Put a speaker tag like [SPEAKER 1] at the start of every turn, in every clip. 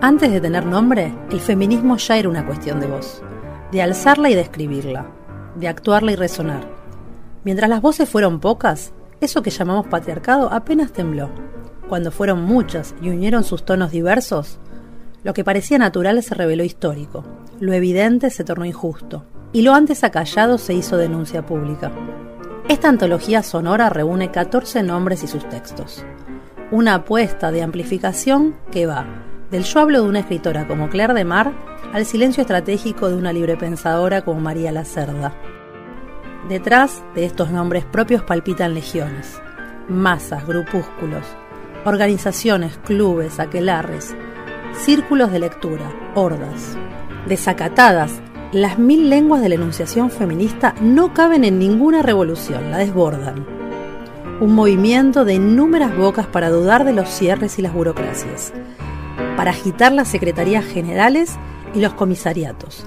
[SPEAKER 1] Antes de tener nombre, el feminismo ya era una cuestión de voz, de alzarla y describirla, de actuarla y resonar. Mientras las voces fueron pocas, eso que llamamos patriarcado apenas tembló. Cuando fueron muchas y unieron sus tonos diversos, lo que parecía natural se reveló histórico, lo evidente se tornó injusto, y lo antes acallado se hizo denuncia pública. Esta antología sonora reúne 14 nombres y sus textos. Una apuesta de amplificación que va del yo hablo de una escritora como Claire de Mar al silencio estratégico de una librepensadora como María Lacerda. Detrás de estos nombres propios palpitan legiones, masas, grupúsculos, organizaciones, clubes, aquelarres, círculos de lectura, hordas. Desacatadas, las mil lenguas de la enunciación feminista no caben en ninguna revolución, la desbordan. Un movimiento de innúmeras bocas para dudar de los cierres y las burocracias, para agitar las secretarías generales y los comisariatos,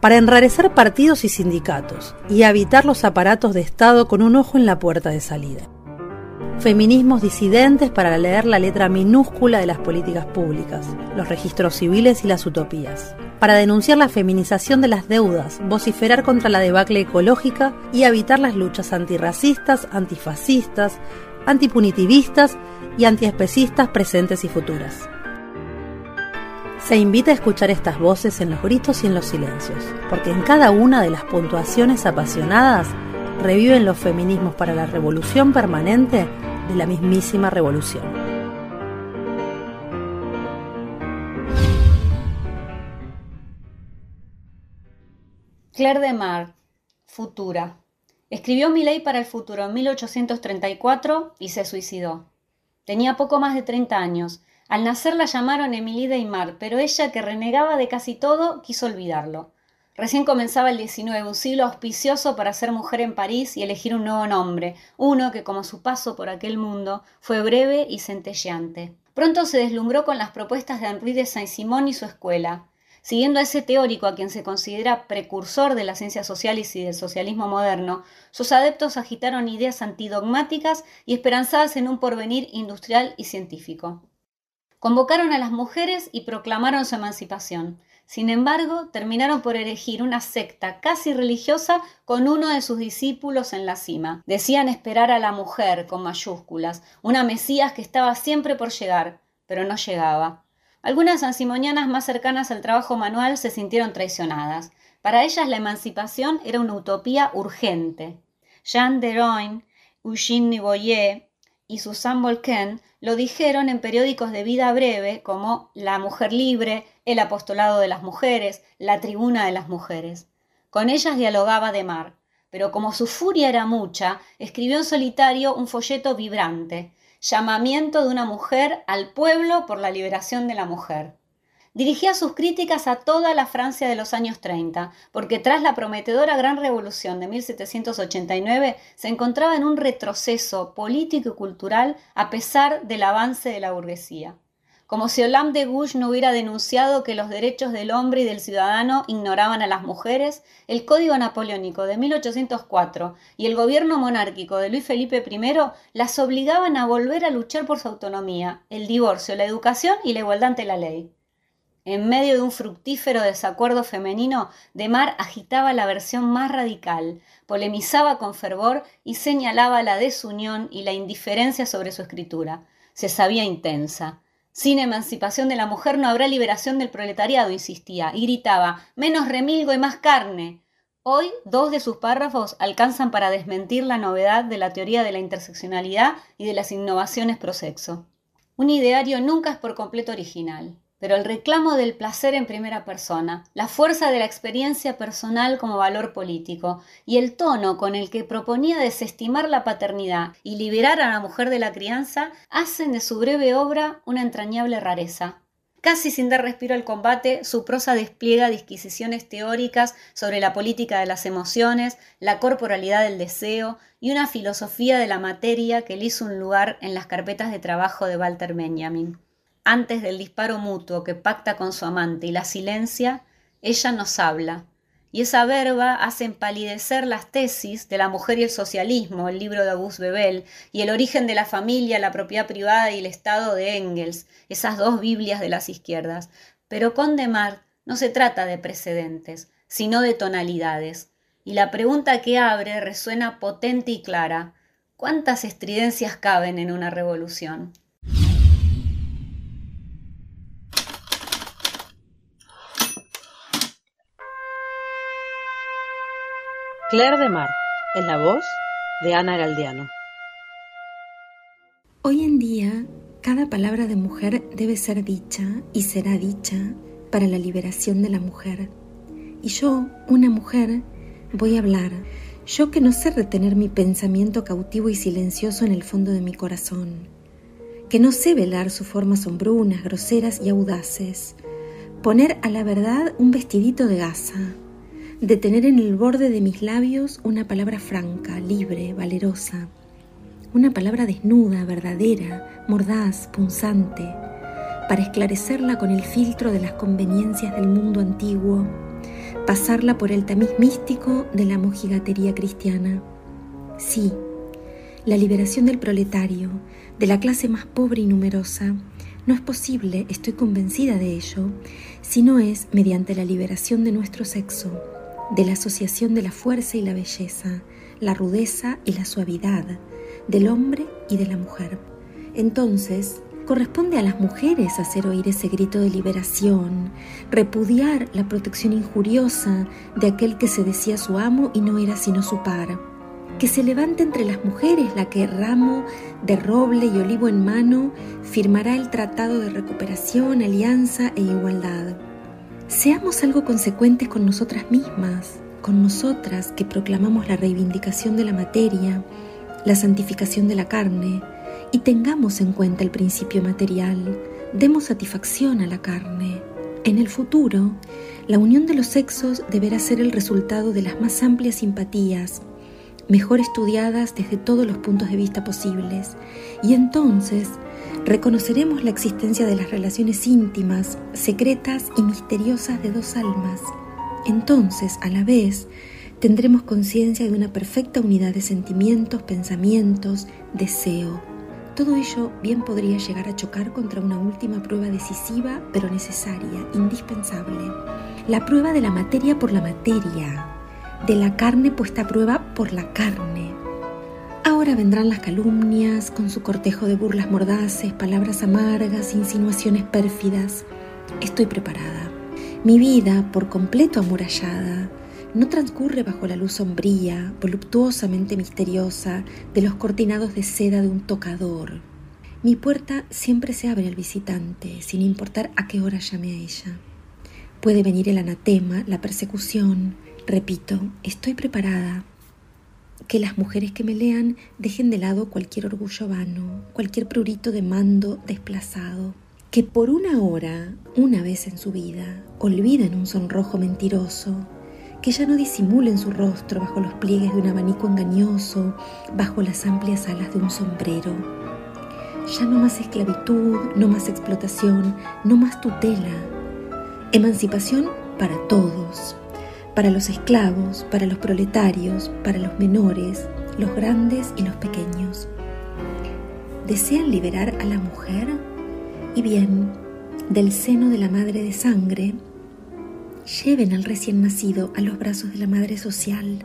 [SPEAKER 1] para enrarecer partidos y sindicatos y habitar los aparatos de Estado con un ojo en la puerta de salida. Feminismos disidentes para leer la letra minúscula de las políticas públicas, los registros civiles y las utopías. Para denunciar la feminización de las deudas, vociferar contra la debacle ecológica y habitar las luchas antirracistas, antifascistas, antipunitivistas y antiespecistas presentes y futuras. Se invita a escuchar estas voces en los gritos y en los silencios, porque en cada una de las puntuaciones apasionadas reviven los feminismos para la revolución permanente de la mismísima revolución.
[SPEAKER 2] Claire de Mar, Futura. Escribió Mi ley para el futuro en 1834 y se suicidó. Tenía poco más de 30 años al nacer la llamaron Emily Mar, pero ella, que renegaba de casi todo, quiso olvidarlo. Recién comenzaba el XIX, un siglo auspicioso para ser mujer en París y elegir un nuevo nombre, uno que, como su paso por aquel mundo, fue breve y centelleante. Pronto se deslumbró con las propuestas de Henri de Saint-Simon y su escuela. Siguiendo a ese teórico a quien se considera precursor de las ciencias sociales y del socialismo moderno, sus adeptos agitaron ideas antidogmáticas y esperanzadas en un porvenir industrial y científico. Convocaron a las mujeres y proclamaron su emancipación. Sin embargo, terminaron por elegir una secta casi religiosa con uno de sus discípulos en la cima. Decían esperar a la mujer, con mayúsculas, una Mesías que estaba siempre por llegar, pero no llegaba. Algunas ansimonianas más cercanas al trabajo manual se sintieron traicionadas. Para ellas la emancipación era una utopía urgente. Jean Deroin, Eugène Boyer y Susan Volken lo dijeron en periódicos de vida breve como La Mujer Libre, El Apostolado de las Mujeres, La Tribuna de las Mujeres. Con ellas dialogaba de mar, pero como su furia era mucha, escribió en solitario un folleto vibrante, llamamiento de una mujer al pueblo por la liberación de la mujer dirigía sus críticas a toda la Francia de los años 30, porque tras la prometedora Gran Revolución de 1789 se encontraba en un retroceso político y cultural a pesar del avance de la burguesía. Como si Olympe de Gouges no hubiera denunciado que los derechos del hombre y del ciudadano ignoraban a las mujeres, el Código Napoleónico de 1804 y el gobierno monárquico de Luis Felipe I las obligaban a volver a luchar por su autonomía, el divorcio, la educación y la igualdad ante la ley. En medio de un fructífero desacuerdo femenino, De Mar agitaba la versión más radical, polemizaba con fervor y señalaba la desunión y la indiferencia sobre su escritura. Se sabía intensa. Sin emancipación de la mujer no habrá liberación del proletariado, insistía, y gritaba menos remilgo y más carne. Hoy, dos de sus párrafos alcanzan para desmentir la novedad de la teoría de la interseccionalidad y de las innovaciones pro sexo. Un ideario nunca es por completo original pero el reclamo del placer en primera persona, la fuerza de la experiencia personal como valor político y el tono con el que proponía desestimar la paternidad y liberar a la mujer de la crianza hacen de su breve obra una entrañable rareza. Casi sin dar respiro al combate, su prosa despliega disquisiciones teóricas sobre la política de las emociones, la corporalidad del deseo y una filosofía de la materia que le hizo un lugar en las carpetas de trabajo de Walter Benjamin antes del disparo mutuo que pacta con su amante y la silencia, ella nos habla, y esa verba hace empalidecer las tesis de la mujer y el socialismo, el libro de Auguste Bebel, y el origen de la familia, la propiedad privada y el Estado de Engels, esas dos Biblias de las izquierdas. Pero con Demar no se trata de precedentes, sino de tonalidades. Y la pregunta que abre resuena potente y clara. ¿Cuántas estridencias caben en una revolución?
[SPEAKER 1] Claire de Mar, en la voz de Ana Galdiano.
[SPEAKER 3] Hoy en día, cada palabra de mujer debe ser dicha y será dicha para la liberación de la mujer. Y yo, una mujer, voy a hablar, yo que no sé retener mi pensamiento cautivo y silencioso en el fondo de mi corazón, que no sé velar sus formas sombrunas, groseras y audaces, poner a la verdad un vestidito de gasa, de tener en el borde de mis labios una palabra franca, libre, valerosa, una palabra desnuda, verdadera, mordaz, punzante, para esclarecerla con el filtro de las conveniencias del mundo antiguo, pasarla por el tamiz místico de la mojigatería cristiana. Sí, la liberación del proletario, de la clase más pobre y numerosa, no es posible, estoy convencida de ello, si no es mediante la liberación de nuestro sexo, de la asociación de la fuerza y la belleza, la rudeza y la suavidad, del hombre y de la mujer. Entonces, corresponde a las mujeres hacer oír ese grito de liberación, repudiar la protección injuriosa de aquel que se decía su amo y no era sino su par. Que se levante entre las mujeres la que ramo de roble y olivo en mano firmará el tratado de recuperación, alianza e igualdad Seamos algo consecuentes con nosotras mismas, con nosotras que proclamamos la reivindicación de la materia, la santificación de la carne, y tengamos en cuenta el principio material, demos satisfacción a la carne. En el futuro, la unión de los sexos deberá ser el resultado de las más amplias simpatías, mejor estudiadas desde todos los puntos de vista posibles, y entonces reconoceremos la existencia de las relaciones íntimas, secretas y misteriosas de dos almas. Entonces, a la vez, tendremos conciencia de una perfecta unidad de sentimientos, pensamientos, deseo. Todo ello bien podría llegar a chocar contra una última prueba decisiva, pero necesaria, indispensable. La prueba de la materia por la materia, de la carne puesta a prueba por la carne Ahora vendrán las calumnias con su cortejo de burlas mordaces, palabras amargas, insinuaciones pérfidas. Estoy preparada. Mi vida, por completo amurallada, no transcurre bajo la luz sombría, voluptuosamente misteriosa, de los cortinados de seda de un tocador. Mi puerta siempre se abre al visitante, sin importar a qué hora llame a ella. Puede venir el anatema, la persecución. Repito, estoy preparada que las mujeres que me lean dejen de lado cualquier orgullo vano, cualquier prurito de mando desplazado, que por una hora, una vez en su vida, olviden un sonrojo mentiroso, que ya no disimulen su rostro bajo los pliegues de un abanico engañoso, bajo las amplias alas de un sombrero. Ya no más esclavitud, no más explotación, no más tutela. Emancipación para todos, para los esclavos, para los proletarios, para los menores, los grandes y los pequeños. ¿Desean liberar a la mujer? Y bien, del seno de la madre de sangre, lleven al recién nacido a los brazos de la madre social,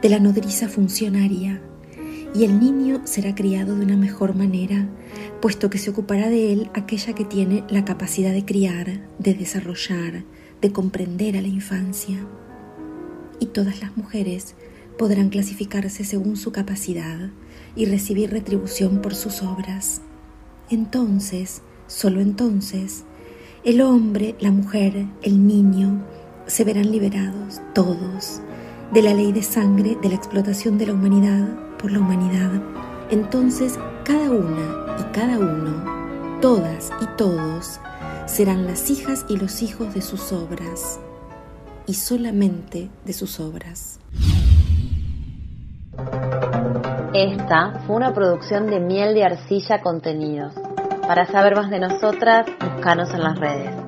[SPEAKER 3] de la nodriza funcionaria, y el niño será criado de una mejor manera, puesto que se ocupará de él aquella que tiene la capacidad de criar, de desarrollar, de comprender a la infancia y todas las mujeres podrán clasificarse según su capacidad y recibir retribución por sus obras. Entonces, solo entonces, el hombre, la mujer, el niño, se verán liberados todos de la ley de sangre de la explotación de la humanidad por la humanidad. Entonces, cada una y cada uno, todas y todos, serán las hijas y los hijos de sus obras y solamente de sus obras.
[SPEAKER 4] Esta fue una producción de Miel de Arcilla Contenidos. Para saber más de nosotras, búscanos en las redes.